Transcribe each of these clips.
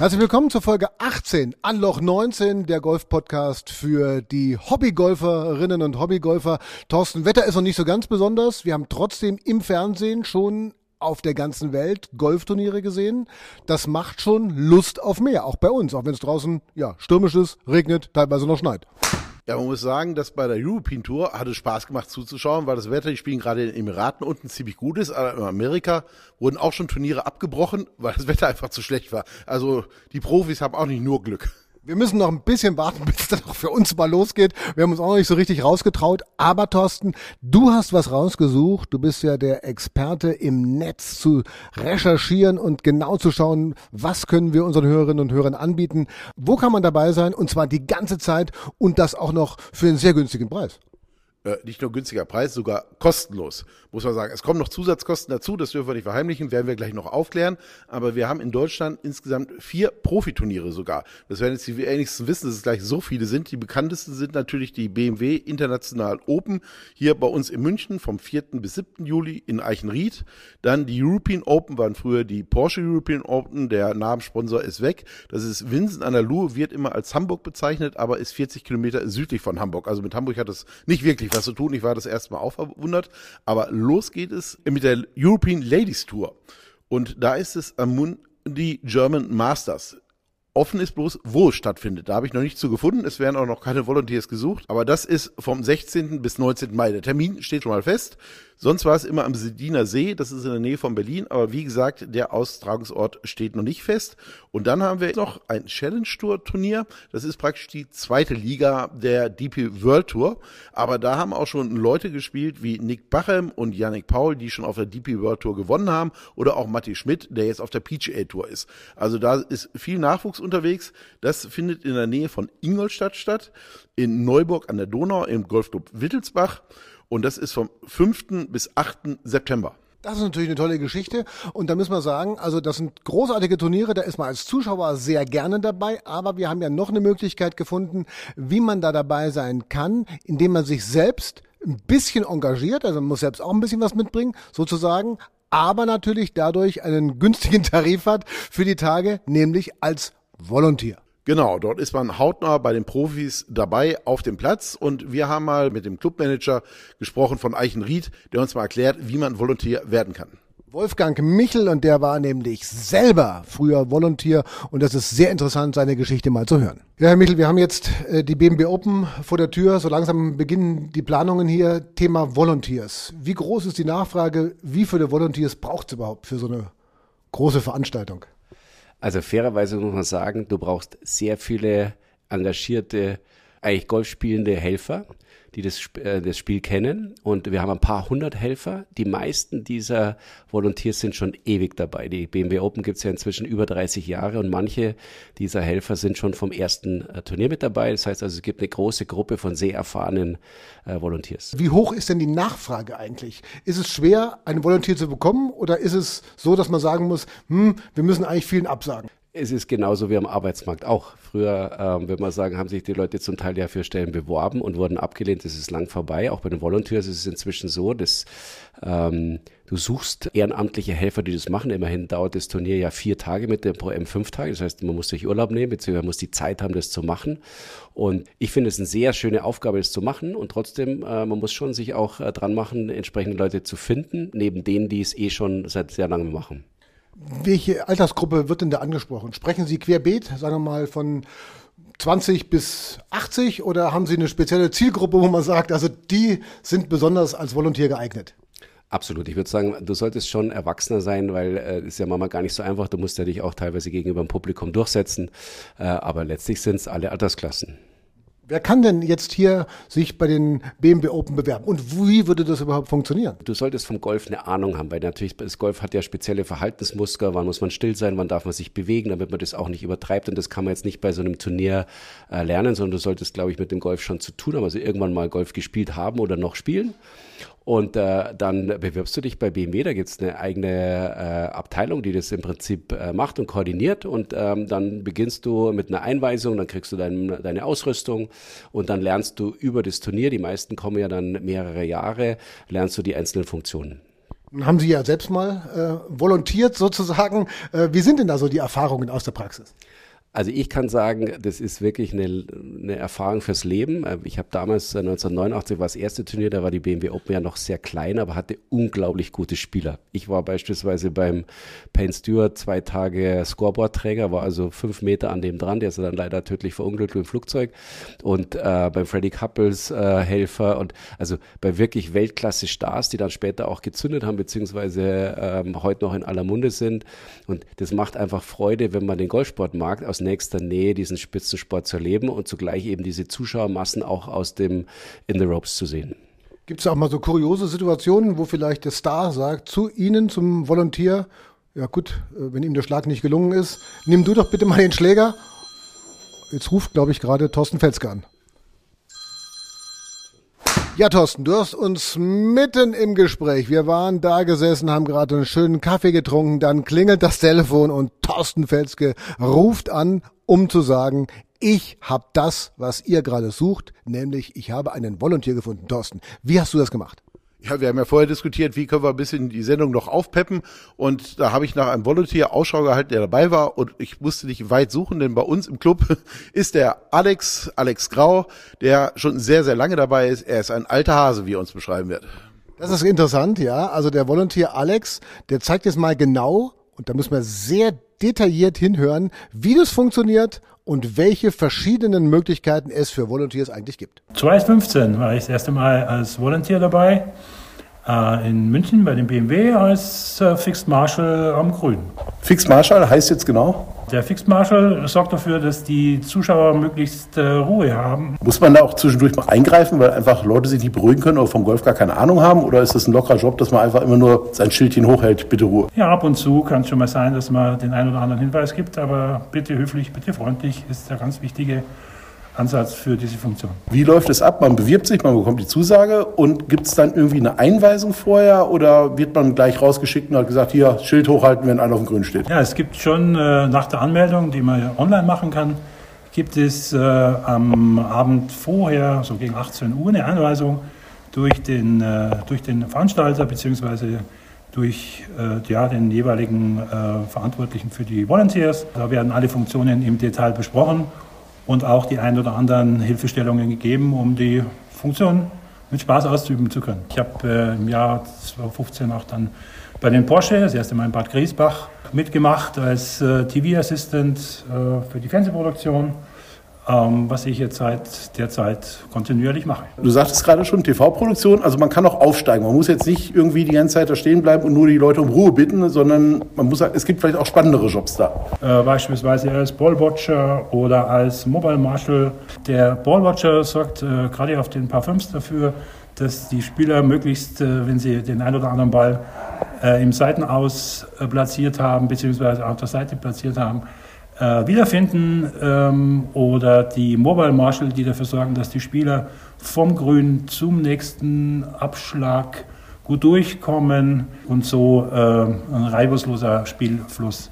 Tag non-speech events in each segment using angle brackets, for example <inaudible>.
Herzlich willkommen zur Folge 18, Anloch 19, der Golf-Podcast für die Hobbygolferinnen und Hobbygolfer. Thorsten, Wetter ist noch nicht so ganz besonders. Wir haben trotzdem im Fernsehen schon auf der ganzen Welt Golfturniere gesehen. Das macht schon Lust auf mehr, auch bei uns, auch wenn es draußen ja stürmisch ist, regnet, teilweise noch schneit. Ja, man muss sagen, dass bei der European Tour hat es Spaß gemacht zuzuschauen, weil das Wetter, die spielen gerade in den Emiraten unten ziemlich gut ist, aber in Amerika wurden auch schon Turniere abgebrochen, weil das Wetter einfach zu schlecht war. Also die Profis haben auch nicht nur Glück. Wir müssen noch ein bisschen warten, <laughs> bis das auch für uns mal losgeht. Wir haben uns auch noch nicht so richtig rausgetraut. Aber Thorsten, du hast was rausgesucht. Du bist ja der Experte im Netz zu recherchieren und genau zu schauen, was können wir unseren Hörerinnen und Hörern anbieten. Wo kann man dabei sein? Und zwar die ganze Zeit und das auch noch für einen sehr günstigen Preis äh, nicht nur günstiger Preis, sogar kostenlos, muss man sagen. Es kommen noch Zusatzkosten dazu, das dürfen wir nicht verheimlichen, werden wir gleich noch aufklären. Aber wir haben in Deutschland insgesamt vier Profiturniere sogar. Das werden jetzt die wenigsten wissen, dass es gleich so viele sind. Die bekanntesten sind natürlich die BMW International Open, hier bei uns in München vom 4. bis 7. Juli in Eichenried. Dann die European Open waren früher die Porsche European Open, der Namenssponsor ist weg. Das ist Vincent an der Luhe, wird immer als Hamburg bezeichnet, aber ist 40 Kilometer südlich von Hamburg. Also mit Hamburg hat das nicht wirklich wirklich was zu tun. Ich war das erste Mal auch verwundert. Aber los geht es mit der European Ladies Tour. Und da ist es Amundi German Masters. Offen ist bloß, wo es stattfindet. Da habe ich noch nichts zu gefunden. Es werden auch noch keine Volunteers gesucht. Aber das ist vom 16. bis 19. Mai. Der Termin steht schon mal fest. Sonst war es immer am Sediner See, das ist in der Nähe von Berlin, aber wie gesagt, der Austragungsort steht noch nicht fest. Und dann haben wir noch ein Challenge Tour Turnier, das ist praktisch die zweite Liga der DP World Tour, aber da haben auch schon Leute gespielt wie Nick Bachem und Yannick Paul, die schon auf der DP World Tour gewonnen haben oder auch Matti Schmidt, der jetzt auf der PGA Tour ist. Also da ist viel Nachwuchs unterwegs. Das findet in der Nähe von Ingolstadt statt, in Neuburg an der Donau im Golfclub Wittelsbach. Und das ist vom 5. bis 8. September. Das ist natürlich eine tolle Geschichte. Und da müssen wir sagen, also das sind großartige Turniere, da ist man als Zuschauer sehr gerne dabei. Aber wir haben ja noch eine Möglichkeit gefunden, wie man da dabei sein kann, indem man sich selbst ein bisschen engagiert, also man muss selbst auch ein bisschen was mitbringen, sozusagen, aber natürlich dadurch einen günstigen <laughs> Tarif hat für die Tage, nämlich als Volontier. Genau, dort ist man hautnah bei den Profis dabei auf dem Platz und wir haben mal mit dem Clubmanager gesprochen von Eichenried, der uns mal erklärt, wie man Volontär werden kann. Wolfgang Michel und der war nämlich selber früher Volontier und das ist sehr interessant, seine Geschichte mal zu hören. Ja, Herr Michel, wir haben jetzt äh, die BMB Open vor der Tür. So langsam beginnen die Planungen hier. Thema Volunteers. Wie groß ist die Nachfrage? Wie viele Volunteers braucht es überhaupt für so eine große Veranstaltung? Also fairerweise muss man sagen, du brauchst sehr viele engagierte, eigentlich golfspielende Helfer die das, äh, das Spiel kennen. Und wir haben ein paar hundert Helfer. Die meisten dieser Volunteers sind schon ewig dabei. Die BMW Open gibt es ja inzwischen über 30 Jahre und manche dieser Helfer sind schon vom ersten äh, Turnier mit dabei. Das heißt also, es gibt eine große Gruppe von sehr erfahrenen äh, Volunteers. Wie hoch ist denn die Nachfrage eigentlich? Ist es schwer, einen Volunteer zu bekommen oder ist es so, dass man sagen muss, hm, wir müssen eigentlich vielen absagen? Es ist genauso wie am Arbeitsmarkt auch. Früher, ähm, würde man sagen, haben sich die Leute zum Teil ja für Stellen beworben und wurden abgelehnt. Das ist lang vorbei. Auch bei den Volunteers ist es inzwischen so, dass ähm, du suchst ehrenamtliche Helfer, die das machen. Immerhin dauert das Turnier ja vier Tage mit dem Pro M fünf Tage. Das heißt, man muss sich Urlaub nehmen, beziehungsweise muss die Zeit haben, das zu machen. Und ich finde es eine sehr schöne Aufgabe, das zu machen. Und trotzdem, äh, man muss schon sich auch äh, dran machen, entsprechende Leute zu finden, neben denen, die es eh schon seit sehr langem machen. Welche Altersgruppe wird denn da angesprochen? Sprechen Sie querbeet, sagen wir mal, von 20 bis 80 oder haben Sie eine spezielle Zielgruppe, wo man sagt, also die sind besonders als Volontär geeignet? Absolut. Ich würde sagen, du solltest schon Erwachsener sein, weil äh, ist ja manchmal gar nicht so einfach. Du musst ja dich auch teilweise gegenüber dem Publikum durchsetzen. Äh, aber letztlich sind es alle Altersklassen. Wer kann denn jetzt hier sich bei den BMW Open bewerben? Und wie würde das überhaupt funktionieren? Du solltest vom Golf eine Ahnung haben, weil natürlich das Golf hat ja spezielle Verhaltensmuster. Wann muss man still sein? Wann darf man sich bewegen, damit man das auch nicht übertreibt? Und das kann man jetzt nicht bei so einem Turnier äh, lernen, sondern du solltest, glaube ich, mit dem Golf schon zu tun haben. Also irgendwann mal Golf gespielt haben oder noch spielen. Und äh, dann bewirbst du dich bei BMW, da gibt's eine eigene äh, Abteilung, die das im Prinzip äh, macht und koordiniert. Und ähm, dann beginnst du mit einer Einweisung, dann kriegst du dein, deine Ausrüstung und dann lernst du über das Turnier, die meisten kommen ja dann mehrere Jahre, lernst du die einzelnen Funktionen. Haben Sie ja selbst mal äh, volontiert sozusagen. Äh, wie sind denn da so die Erfahrungen aus der Praxis? Also ich kann sagen, das ist wirklich eine, eine Erfahrung fürs Leben. Äh, ich habe damals 1989 äh, war das erste Turnier, da war die BMW Open ja noch sehr klein, aber hatte unglaublich gute Spieler. Ich war beispielsweise beim Payne Stewart zwei Tage Scoreboard-Träger, war also fünf Meter an dem dran, der ist dann leider tödlich verunglückt im Flugzeug und äh, beim Freddie Couples äh, Helfer und also bei wirklich Weltklasse-Stars, die dann später auch gezündet haben, beziehungsweise ähm, heute noch in aller Munde sind und das macht einfach Freude, wenn man den Golfsport mag, aus nächster Nähe diesen Spitzensport zu erleben und zugleich eben diese Zuschauermassen auch aus dem In the Ropes zu sehen. Gibt es auch mal so kuriose Situationen, wo vielleicht der Star sagt zu Ihnen, zum Volontier, ja gut, äh, wenn ihm der Schlag nicht gelungen ist, nimm du doch bitte mal den Schläger. Jetzt ruft, glaube ich, gerade Thorsten Felske an. Ja, Thorsten, du hast uns mitten im Gespräch. Wir waren da gesessen, haben gerade einen schönen Kaffee getrunken, dann klingelt das Telefon und Thorsten Felske ruft an, um zu sagen, ich habe das, was ihr gerade sucht, nämlich ich habe einen Volontier gefunden. Thorsten, wie hast du das gemacht? Ja, wir haben ja vorher diskutiert, wie können wir ein bisschen die Sendung noch aufpeppen. Und da habe ich nach einem Volunteer Ausschau gehalten, der dabei war. Und ich musste nicht weit suchen, denn bei uns im Club <laughs> ist der Alex, Alex Grau, der schon sehr, sehr lange dabei ist. Er ist ein alter Hase, wie er uns beschreiben wird. Das ist interessant, ja. Also der Volunteer Alex, der zeigt jetzt mal genau, und da müssen wir sehr detailliert hinhören, wie das funktioniert und welche verschiedenen Möglichkeiten es für Volunteers eigentlich gibt. 2015 war ich das erste Mal als Volunteer dabei in München bei dem BMW als äh, Fixed Marshal am Grün. Fixed Marshal heißt jetzt genau? Der Fixed Marshal sorgt dafür, dass die Zuschauer möglichst äh, Ruhe haben. Muss man da auch zwischendurch mal eingreifen, weil einfach Leute sich nicht beruhigen können oder vom Golf gar keine Ahnung haben? Oder ist das ein lockerer Job, dass man einfach immer nur sein Schildchen hochhält, bitte Ruhe? Ja, ab und zu kann es schon mal sein, dass man den einen oder anderen Hinweis gibt, aber bitte höflich, bitte freundlich ist der ganz wichtige Ansatz für diese Funktion. Wie läuft es ab? Man bewirbt sich, man bekommt die Zusage und gibt es dann irgendwie eine Einweisung vorher oder wird man gleich rausgeschickt und hat gesagt, hier Schild hochhalten, wenn einer auf dem Grün steht? Ja, es gibt schon äh, nach der Anmeldung, die man online machen kann, gibt es äh, am Abend vorher, so gegen 18 Uhr, eine Einweisung durch den, äh, durch den Veranstalter bzw. durch äh, ja, den jeweiligen äh, Verantwortlichen für die Volunteers. Da werden alle Funktionen im Detail besprochen und auch die ein oder anderen Hilfestellungen gegeben, um die Funktion mit Spaß auszuüben zu können. Ich habe äh, im Jahr 2015 auch dann bei den Porsche, das erste Mal in Bad Griesbach, mitgemacht als äh, TV-Assistent äh, für die Fernsehproduktion was ich jetzt seit der Zeit kontinuierlich mache. Du sagtest gerade schon, TV-Produktion, also man kann auch aufsteigen. Man muss jetzt nicht irgendwie die ganze Zeit da stehen bleiben und nur die Leute um Ruhe bitten, sondern man muss sagen, es gibt vielleicht auch spannendere Jobs da. Äh, beispielsweise als Ballwatcher oder als Mobile Marshal. Der Ballwatcher sorgt äh, gerade auf den Parfüms dafür, dass die Spieler möglichst, äh, wenn sie den einen oder anderen Ball äh, im Seitenaus äh, platziert haben, beziehungsweise auf der Seite platziert haben, äh, wiederfinden ähm, oder die Mobile Marshal, die dafür sorgen, dass die Spieler vom Grün zum nächsten Abschlag gut durchkommen und so äh, ein reibungsloser Spielfluss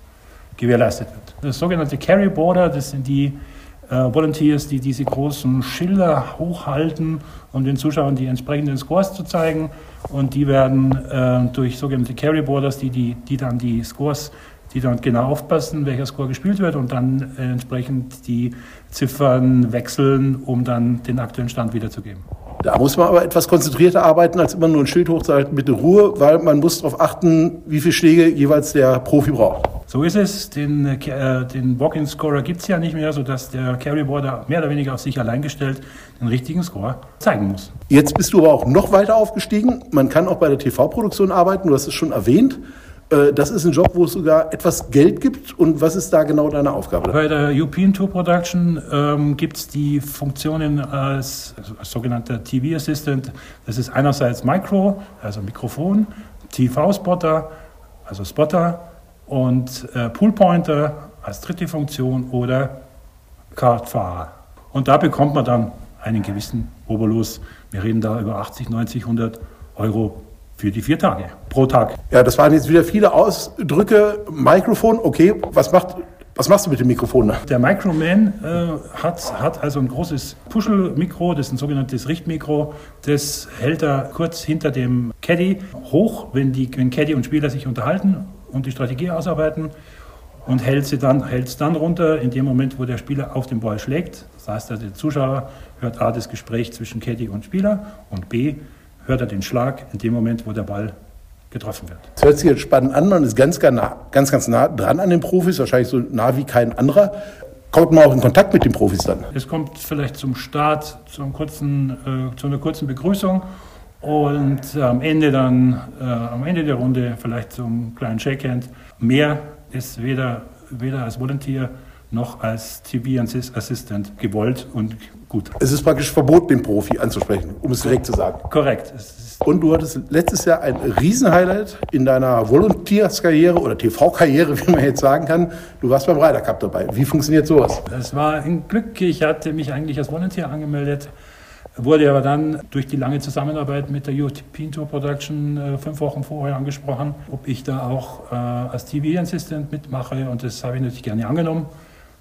gewährleistet wird. Das sogenannte Carry Border, das sind die äh, Volunteers, die diese großen Schilder hochhalten, um den Zuschauern die entsprechenden Scores zu zeigen. Und die werden äh, durch sogenannte Carry Borders, die, die, die dann die Scores die dann genau aufpassen, welcher Score gespielt wird und dann äh, entsprechend die Ziffern wechseln, um dann den aktuellen Stand wiederzugeben. Da muss man aber etwas konzentrierter arbeiten, als immer nur ein Schild hochzuhalten, bitte Ruhe, weil man muss darauf achten, wie viele Schläge jeweils der Profi braucht. So ist es. Den, äh, den Walk-in-Scorer gibt es ja nicht mehr, sodass der Carryboarder mehr oder weniger auf sich allein gestellt den richtigen Score zeigen muss. Jetzt bist du aber auch noch weiter aufgestiegen. Man kann auch bei der TV-Produktion arbeiten, du hast es schon erwähnt. Äh, das ist ein Job, wo es sogar etwas Geld gibt. Und was ist da genau deine Aufgabe? Bei der European Tour Production ähm, gibt es die Funktionen als, als sogenannter TV Assistant. Das ist einerseits Micro, also Mikrofon, TV-Spotter, also Spotter und äh, Poolpointer als dritte Funktion oder Kartfahrer. Und da bekommt man dann einen gewissen Oberlos. Wir reden da über 80, 90, 100 Euro für die vier Tage pro Tag. Ja, das waren jetzt wieder viele Ausdrücke. Mikrofon, okay, was macht was machst du mit dem Mikrofon? Der Microman äh, hat, hat also ein großes Puschelmikro, das ist ein sogenanntes Richtmikro. Das hält er kurz hinter dem Caddy hoch, wenn, die, wenn Caddy und Spieler sich unterhalten und die Strategie ausarbeiten und hält es dann, dann runter in dem Moment, wo der Spieler auf den Ball schlägt. Das heißt, der Zuschauer hört A das Gespräch zwischen Caddy und Spieler und B hört er den Schlag in dem Moment, wo der Ball getroffen wird. Das hört sich jetzt spannend an, man ist ganz, ganz, nah, ganz, ganz nah dran an den Profis, wahrscheinlich so nah wie kein anderer. Kommt man auch in Kontakt mit den Profis dann? Es kommt vielleicht zum Start, zum kurzen, äh, zu einer kurzen Begrüßung und am Ende dann, äh, am Ende der Runde vielleicht zum kleinen Shakehand. Mehr ist weder, weder als Volunteer noch als TV-Assistant gewollt und gut. Es ist praktisch verboten, den Profi anzusprechen, um es direkt zu sagen. Korrekt. Und du hattest letztes Jahr ein Riesenhighlight in deiner Volunteerskarriere oder TV-Karriere, <laughs> wie man jetzt sagen kann. Du warst beim Ryder Cup dabei. Wie funktioniert sowas? Es war ein Glück. Ich hatte mich eigentlich als Volunteer angemeldet, wurde aber dann durch die lange Zusammenarbeit mit der European Tour Production äh, fünf Wochen vorher angesprochen, ob ich da auch äh, als TV-Assistant mitmache. Und das habe ich natürlich gerne angenommen.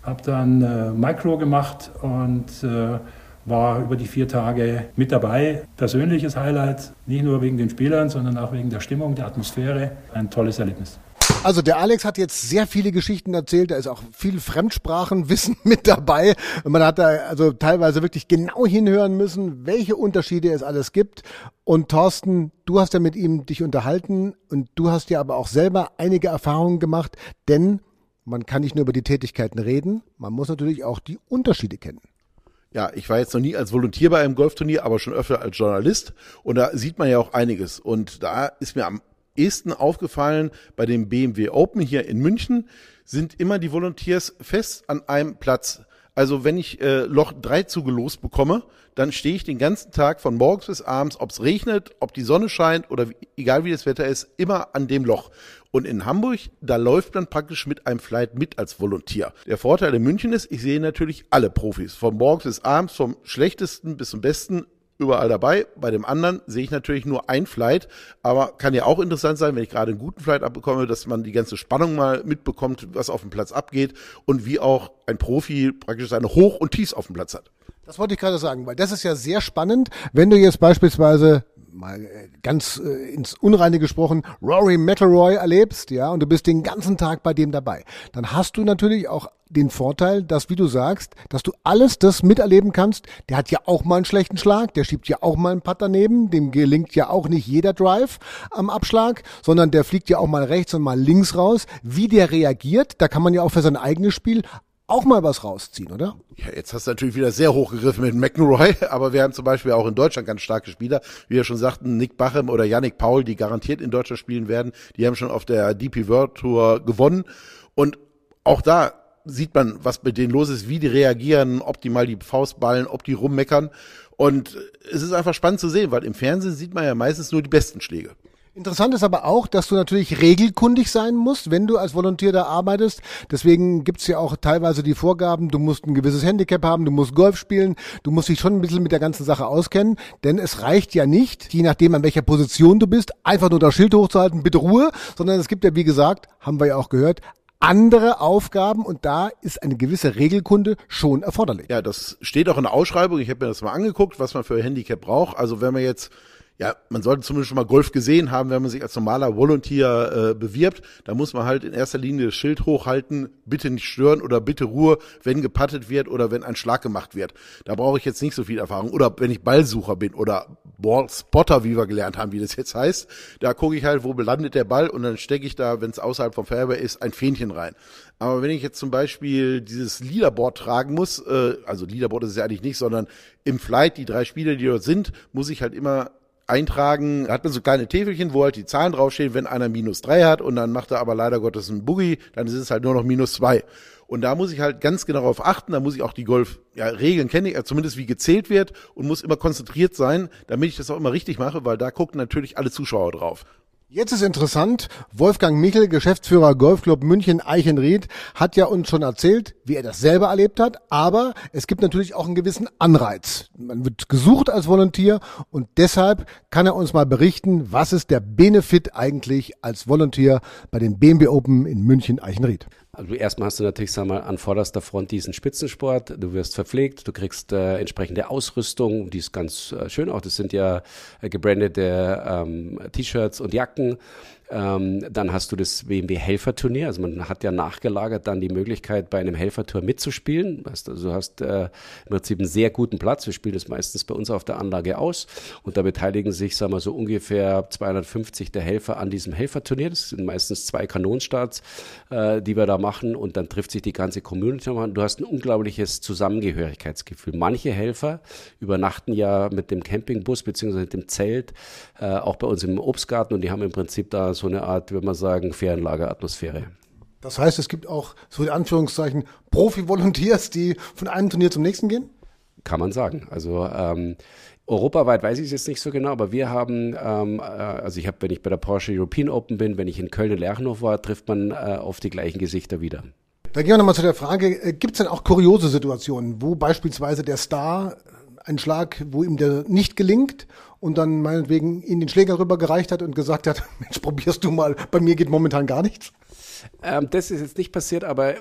Habe dann äh, Micro gemacht und äh, war über die vier Tage mit dabei. Persönliches Highlight, nicht nur wegen den Spielern, sondern auch wegen der Stimmung, der Atmosphäre. Ein tolles Erlebnis. Also der Alex hat jetzt sehr viele Geschichten erzählt, da ist auch viel Fremdsprachenwissen <laughs> mit dabei. Man hat da also teilweise wirklich genau hinhören müssen, welche Unterschiede es alles gibt. Und Thorsten, du hast ja mit ihm dich unterhalten und du hast ja aber auch selber einige Erfahrungen gemacht, denn man kann nicht nur über die Tätigkeiten reden, man muss natürlich auch die Unterschiede kennen. Ja, ich war jetzt noch nie als Volontier bei einem Golfturnier, aber schon öfter als Journalist. Und da sieht man ja auch einiges. Und da ist mir am ehesten aufgefallen, bei dem BMW Open hier in München sind immer die Volunteers fest an einem Platz. Also wenn ich äh, Loch 3 zugelost bekomme, dann stehe ich den ganzen Tag von morgens bis abends, ob es regnet, ob die Sonne scheint oder wie, egal wie das Wetter ist, immer an dem Loch. Und in Hamburg, da läuft man praktisch mit einem Flight mit als Volontier. Der Vorteil in München ist, ich sehe natürlich alle Profis. Von morgens bis abends, vom schlechtesten bis zum besten überall dabei. Bei dem anderen sehe ich natürlich nur ein Flight, aber kann ja auch interessant sein, wenn ich gerade einen guten Flight abbekomme, dass man die ganze Spannung mal mitbekommt, was auf dem Platz abgeht und wie auch ein Profi praktisch seine Hoch- und Tiefs auf dem Platz hat. Das wollte ich gerade sagen, weil das ist ja sehr spannend, wenn du jetzt beispielsweise mal äh, ganz äh, ins Unreine gesprochen, Rory McIlroy erlebst, ja, und du bist den ganzen Tag bei dem dabei, dann hast du natürlich auch den Vorteil, dass, wie du sagst, dass du alles das miterleben kannst. Der hat ja auch mal einen schlechten Schlag, der schiebt ja auch mal einen Putt daneben, dem gelingt ja auch nicht jeder Drive am Abschlag, sondern der fliegt ja auch mal rechts und mal links raus. Wie der reagiert, da kann man ja auch für sein eigenes Spiel auch mal was rausziehen, oder? Ja, jetzt hast du natürlich wieder sehr hochgegriffen mit McEnroy, <laughs> aber wir haben zum Beispiel auch in Deutschland ganz starke Spieler, wie wir schon sagten, Nick Bachem oder Yannick Paul, die garantiert in Deutschland spielen werden. Die haben schon auf der DP World Tour gewonnen und auch da sieht man, was mit denen los ist, wie die reagieren, ob die mal die Faust ballen, ob die rummeckern. Und es ist einfach spannend zu sehen, weil im Fernsehen sieht man ja meistens nur die besten Schläge. Interessant ist aber auch, dass du natürlich regelkundig sein musst, wenn du als Volontär da arbeitest. Deswegen gibt's ja auch teilweise die Vorgaben, du musst ein gewisses Handicap haben, du musst Golf spielen, du musst dich schon ein bisschen mit der ganzen Sache auskennen, denn es reicht ja nicht, je nachdem an welcher Position du bist, einfach nur das Schild hochzuhalten, bitte Ruhe, sondern es gibt ja, wie gesagt, haben wir ja auch gehört, andere Aufgaben und da ist eine gewisse Regelkunde schon erforderlich. Ja, das steht auch in der Ausschreibung. Ich habe mir das mal angeguckt, was man für Handicap braucht. Also wenn man jetzt ja, man sollte zumindest schon mal Golf gesehen haben, wenn man sich als normaler Volunteer äh, bewirbt. Da muss man halt in erster Linie das Schild hochhalten, bitte nicht stören oder bitte Ruhe, wenn gepattet wird oder wenn ein Schlag gemacht wird. Da brauche ich jetzt nicht so viel Erfahrung. Oder wenn ich Ballsucher bin oder Ballspotter, wie wir gelernt haben, wie das jetzt heißt, da gucke ich halt, wo belandet der Ball und dann stecke ich da, wenn es außerhalb vom Fairway ist, ein Fähnchen rein. Aber wenn ich jetzt zum Beispiel dieses Leaderboard tragen muss, äh, also Leaderboard ist es ja eigentlich nicht, sondern im Flight, die drei Spieler, die dort sind, muss ich halt immer eintragen, hat man so kleine Täfelchen, wo halt die Zahlen draufstehen, wenn einer minus drei hat und dann macht er aber leider Gottes einen Boogie, dann ist es halt nur noch minus zwei. Und da muss ich halt ganz genau darauf achten, da muss ich auch die Golf-Regeln ja, kennen, ja, zumindest wie gezählt wird und muss immer konzentriert sein, damit ich das auch immer richtig mache, weil da gucken natürlich alle Zuschauer drauf. Jetzt ist interessant, Wolfgang Michel, Geschäftsführer Golfclub München Eichenried, hat ja uns schon erzählt, wie er das selber erlebt hat, aber es gibt natürlich auch einen gewissen Anreiz. Man wird gesucht als Volontier und deshalb kann er uns mal berichten, was ist der Benefit eigentlich als Volontier bei den BMW Open in München Eichenried. Also erstmal hast du natürlich, sag mal, an vorderster Front diesen Spitzensport. Du wirst verpflegt, du kriegst äh, entsprechende Ausrüstung, die ist ganz äh, schön auch. Das sind ja äh, gebrandete ähm, T-Shirts und Jacken. Ähm, dann hast du das BMW Helferturnier. Also man hat ja nachgelagert dann die Möglichkeit, bei einem Helfertour mitzuspielen. Also du hast äh, im Prinzip einen sehr guten Platz. Wir spielen das meistens bei uns auf der Anlage aus. Und da beteiligen sich, sagen wir so ungefähr 250 der Helfer an diesem Helferturnier. Das sind meistens zwei Kanonstarts, äh, die wir da machen. Und dann trifft sich die ganze Community. Du hast ein unglaubliches Zusammengehörigkeitsgefühl. Manche Helfer übernachten ja mit dem Campingbus beziehungsweise mit dem Zelt äh, auch bei uns im Obstgarten und die haben im Prinzip da so eine Art, würde man sagen, Ferienlageratmosphäre. Das heißt, es gibt auch so in Anführungszeichen Profi-Volunteers, die von einem Turnier zum nächsten gehen? Kann man sagen. Also ähm, Europaweit weiß ich es jetzt nicht so genau, aber wir haben, ähm, äh, also ich habe, wenn ich bei der Porsche European Open bin, wenn ich in Köln in Lerchenhof war, trifft man äh, oft die gleichen Gesichter wieder. Da gehen wir nochmal zu der Frage, äh, gibt es denn auch kuriose Situationen, wo beispielsweise der Star einen Schlag, wo ihm der nicht gelingt und dann meinetwegen ihn den Schläger rübergereicht hat und gesagt hat, <laughs> Mensch, probierst du mal, bei mir geht momentan gar nichts? Ähm, das ist jetzt nicht passiert, aber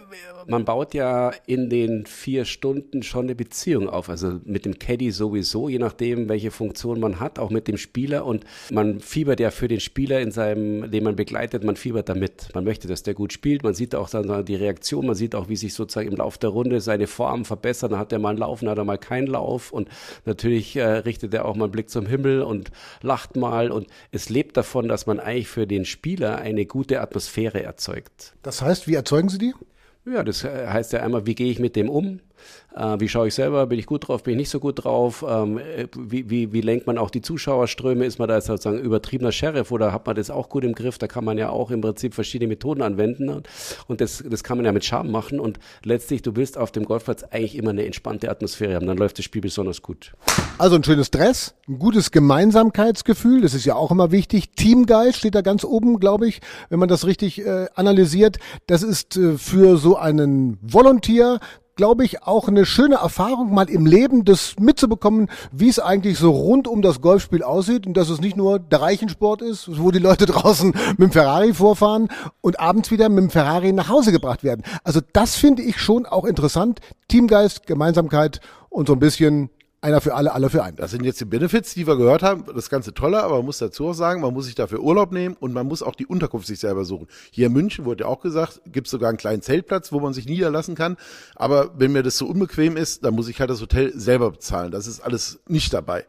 man baut ja in den vier Stunden schon eine Beziehung auf. Also mit dem Caddy sowieso, je nachdem, welche Funktion man hat, auch mit dem Spieler. Und man fiebert ja für den Spieler in seinem, den man begleitet, man fiebert damit. Man möchte, dass der gut spielt. Man sieht auch dann die Reaktion. Man sieht auch, wie sich sozusagen im Laufe der Runde seine Form verbessert. Dann hat er mal einen Lauf, hat er mal keinen Lauf. Und natürlich äh, richtet er auch mal einen Blick zum Himmel und lacht mal. Und es lebt davon, dass man eigentlich für den Spieler eine gute Atmosphäre erzeugt. Das heißt, wie erzeugen Sie die? Ja, das heißt ja einmal, wie gehe ich mit dem um? Äh, wie schaue ich selber? Bin ich gut drauf? Bin ich nicht so gut drauf? Ähm, äh, wie, wie, wie lenkt man auch die Zuschauerströme? Ist man da sozusagen übertriebener Sheriff oder hat man das auch gut im Griff? Da kann man ja auch im Prinzip verschiedene Methoden anwenden und, und das, das kann man ja mit Charme machen und letztlich, du willst auf dem Golfplatz eigentlich immer eine entspannte Atmosphäre haben. Dann läuft das Spiel besonders gut. Also ein schönes Dress, ein gutes Gemeinsamkeitsgefühl, das ist ja auch immer wichtig. Teamgeist steht da ganz oben, glaube ich, wenn man das richtig äh, analysiert. Das ist äh, für so einen Volontier glaube ich, auch eine schöne Erfahrung, mal im Leben das mitzubekommen, wie es eigentlich so rund um das Golfspiel aussieht und dass es nicht nur der Reichensport ist, wo die Leute <laughs> draußen mit dem Ferrari vorfahren und abends wieder mit dem Ferrari nach Hause gebracht werden. Also das finde ich schon auch interessant. Teamgeist, Gemeinsamkeit und so ein bisschen einer für alle, alle für einen. Das sind jetzt die Benefits, die wir gehört haben. Das Ganze toller, aber man muss dazu auch sagen, man muss sich dafür Urlaub nehmen und man muss auch die Unterkunft sich selber suchen. Hier in München wurde ja auch gesagt, gibt es sogar einen kleinen Zeltplatz, wo man sich niederlassen kann. Aber wenn mir das so unbequem ist, dann muss ich halt das Hotel selber bezahlen. Das ist alles nicht dabei.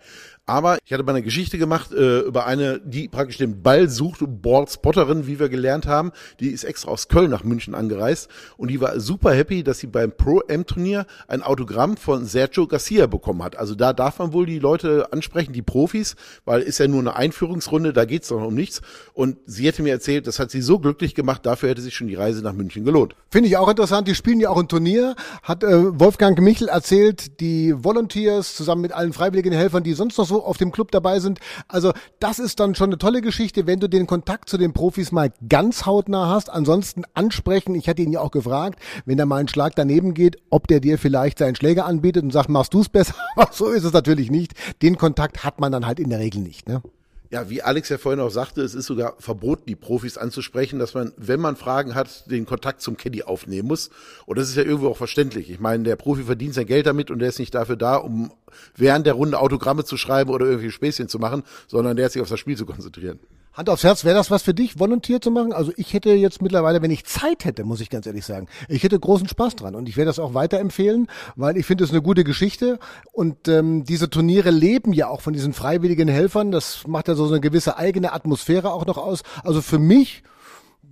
Aber ich hatte mal eine Geschichte gemacht äh, über eine, die praktisch den Ball sucht, Ballspotterin, wie wir gelernt haben. Die ist extra aus Köln nach München angereist und die war super happy, dass sie beim Pro-M-Turnier ein Autogramm von Sergio Garcia bekommen hat. Also da darf man wohl die Leute ansprechen, die Profis, weil ist ja nur eine Einführungsrunde, da geht's doch um nichts. Und sie hätte mir erzählt, das hat sie so glücklich gemacht, dafür hätte sich schon die Reise nach München gelohnt. Finde ich auch interessant. Die spielen ja auch ein Turnier. Hat äh, Wolfgang Michel erzählt, die Volunteers zusammen mit allen freiwilligen Helfern, die sonst noch so auf dem Club dabei sind. Also das ist dann schon eine tolle Geschichte, wenn du den Kontakt zu den Profis mal ganz hautnah hast. Ansonsten ansprechen. Ich hatte ihn ja auch gefragt, wenn da mal ein Schlag daneben geht, ob der dir vielleicht seinen Schläger anbietet und sagt, machst du es besser. <laughs> So ist es natürlich nicht. Den Kontakt hat man dann halt in der Regel nicht. Ne? Ja, wie Alex ja vorhin auch sagte, es ist sogar verboten, die Profis anzusprechen, dass man, wenn man Fragen hat, den Kontakt zum Caddy aufnehmen muss. Und das ist ja irgendwo auch verständlich. Ich meine, der Profi verdient sein Geld damit und der ist nicht dafür da, um während der Runde Autogramme zu schreiben oder irgendwie Späßchen zu machen, sondern der hat sich auf das Spiel zu konzentrieren. Hand aufs Herz, wäre das was für dich, Volontier zu machen? Also ich hätte jetzt mittlerweile, wenn ich Zeit hätte, muss ich ganz ehrlich sagen, ich hätte großen Spaß dran und ich werde das auch weiterempfehlen, weil ich finde es eine gute Geschichte und ähm, diese Turniere leben ja auch von diesen freiwilligen Helfern. Das macht ja so eine gewisse eigene Atmosphäre auch noch aus. Also für mich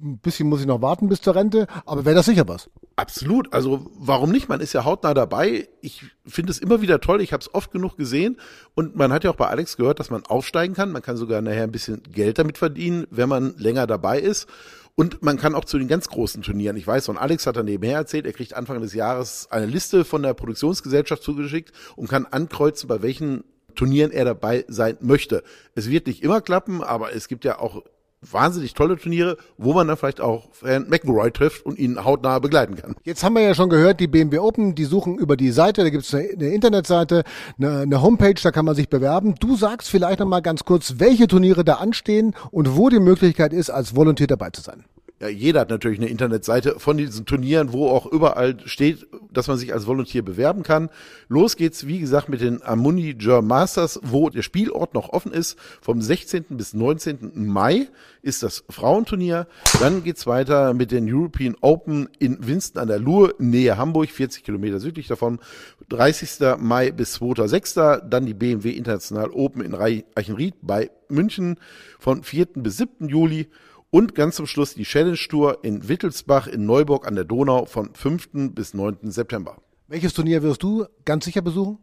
ein bisschen muss ich noch warten bis zur Rente, aber wäre das sicher was? Absolut. Also warum nicht? Man ist ja hautnah dabei. Ich finde es immer wieder toll. Ich habe es oft genug gesehen. Und man hat ja auch bei Alex gehört, dass man aufsteigen kann. Man kann sogar nachher ein bisschen Geld damit verdienen, wenn man länger dabei ist. Und man kann auch zu den ganz großen Turnieren. Ich weiß, von Alex hat er nebenher erzählt, er kriegt Anfang des Jahres eine Liste von der Produktionsgesellschaft zugeschickt und kann ankreuzen, bei welchen Turnieren er dabei sein möchte. Es wird nicht immer klappen, aber es gibt ja auch wahnsinnig tolle Turniere, wo man dann vielleicht auch Herrn McEnroy trifft und ihn hautnah begleiten kann. Jetzt haben wir ja schon gehört, die BMW Open, die suchen über die Seite, da gibt es eine, eine, Internetseite, eine, eine, Homepage, da kann man sich bewerben. Du sagst vielleicht noch mal ganz kurz, welche Turniere da anstehen und wo die Möglichkeit ist, als Volontär dabei zu sein ja, jeder hat natürlich eine Internetseite von diesen Turnieren, wo auch überall steht, dass man sich als Volunteer bewerben kann. Los geht's, wie gesagt, mit den Amundi German Masters, wo der Spielort noch offen ist. Vom 16. bis 19. Mai ist das Frauenturnier. Dann geht's weiter mit den European Open in Winston an der Luhr, Nähe Hamburg, 40 Kilometer südlich davon. 30. Mai bis 2.6. Dann die BMW International Open in Reichenried bei München von 4. bis 7. Juli. Und ganz zum Schluss die Challenge Tour in Wittelsbach in Neuburg an der Donau von 5. bis 9. September. Welches Turnier wirst du ganz sicher besuchen?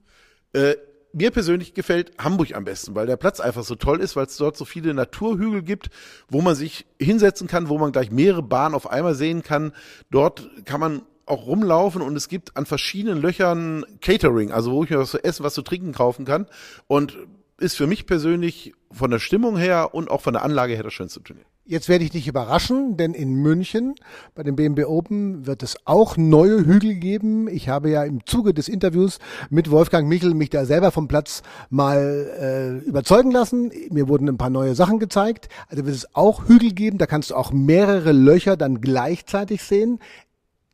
Äh, mir persönlich gefällt Hamburg am besten, weil der Platz einfach so toll ist, weil es dort so viele Naturhügel gibt, wo man sich hinsetzen kann, wo man gleich mehrere Bahnen auf einmal sehen kann. Dort kann man auch rumlaufen und es gibt an verschiedenen Löchern Catering, also wo ich mir was zu essen, was zu trinken kaufen kann. Und ist für mich persönlich von der Stimmung her und auch von der Anlage her das schönste Turnier. Jetzt werde ich dich überraschen, denn in München bei dem BMW Open wird es auch neue Hügel geben. Ich habe ja im Zuge des Interviews mit Wolfgang Michel mich da selber vom Platz mal äh, überzeugen lassen. Mir wurden ein paar neue Sachen gezeigt. Also wird es auch Hügel geben, da kannst du auch mehrere Löcher dann gleichzeitig sehen.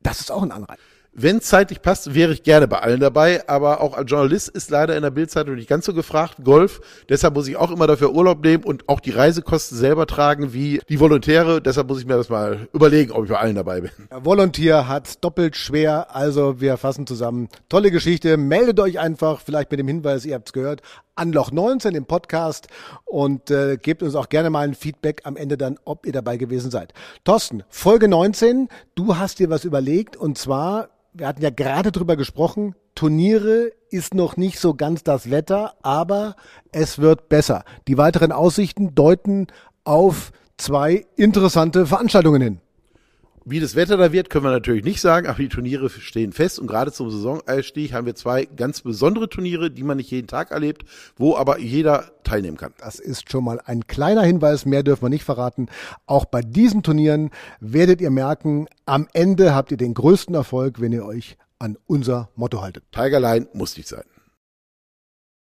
Das ist auch ein Anreiz. Wenn zeitlich passt, wäre ich gerne bei allen dabei, aber auch als Journalist ist leider in der Bildzeitung nicht ganz so gefragt. Golf, deshalb muss ich auch immer dafür Urlaub nehmen und auch die Reisekosten selber tragen wie die Volontäre. Deshalb muss ich mir das mal überlegen, ob ich bei allen dabei bin. Der Volontier hat doppelt schwer, also wir fassen zusammen. Tolle Geschichte. Meldet euch einfach, vielleicht mit dem Hinweis, ihr habt es gehört, an Loch 19 im Podcast und äh, gebt uns auch gerne mal ein Feedback am Ende dann, ob ihr dabei gewesen seid. Thorsten, Folge 19, du hast dir was überlegt und zwar wir hatten ja gerade drüber gesprochen, Turniere ist noch nicht so ganz das Wetter, aber es wird besser. Die weiteren Aussichten deuten auf zwei interessante Veranstaltungen hin. Wie das Wetter da wird, können wir natürlich nicht sagen, aber die Turniere stehen fest und gerade zum Saisoneinstieg haben wir zwei ganz besondere Turniere, die man nicht jeden Tag erlebt, wo aber jeder teilnehmen kann. Das ist schon mal ein kleiner Hinweis, mehr dürfen wir nicht verraten. Auch bei diesen Turnieren werdet ihr merken, am Ende habt ihr den größten Erfolg, wenn ihr euch an unser Motto haltet. Tigerline muss nicht sein.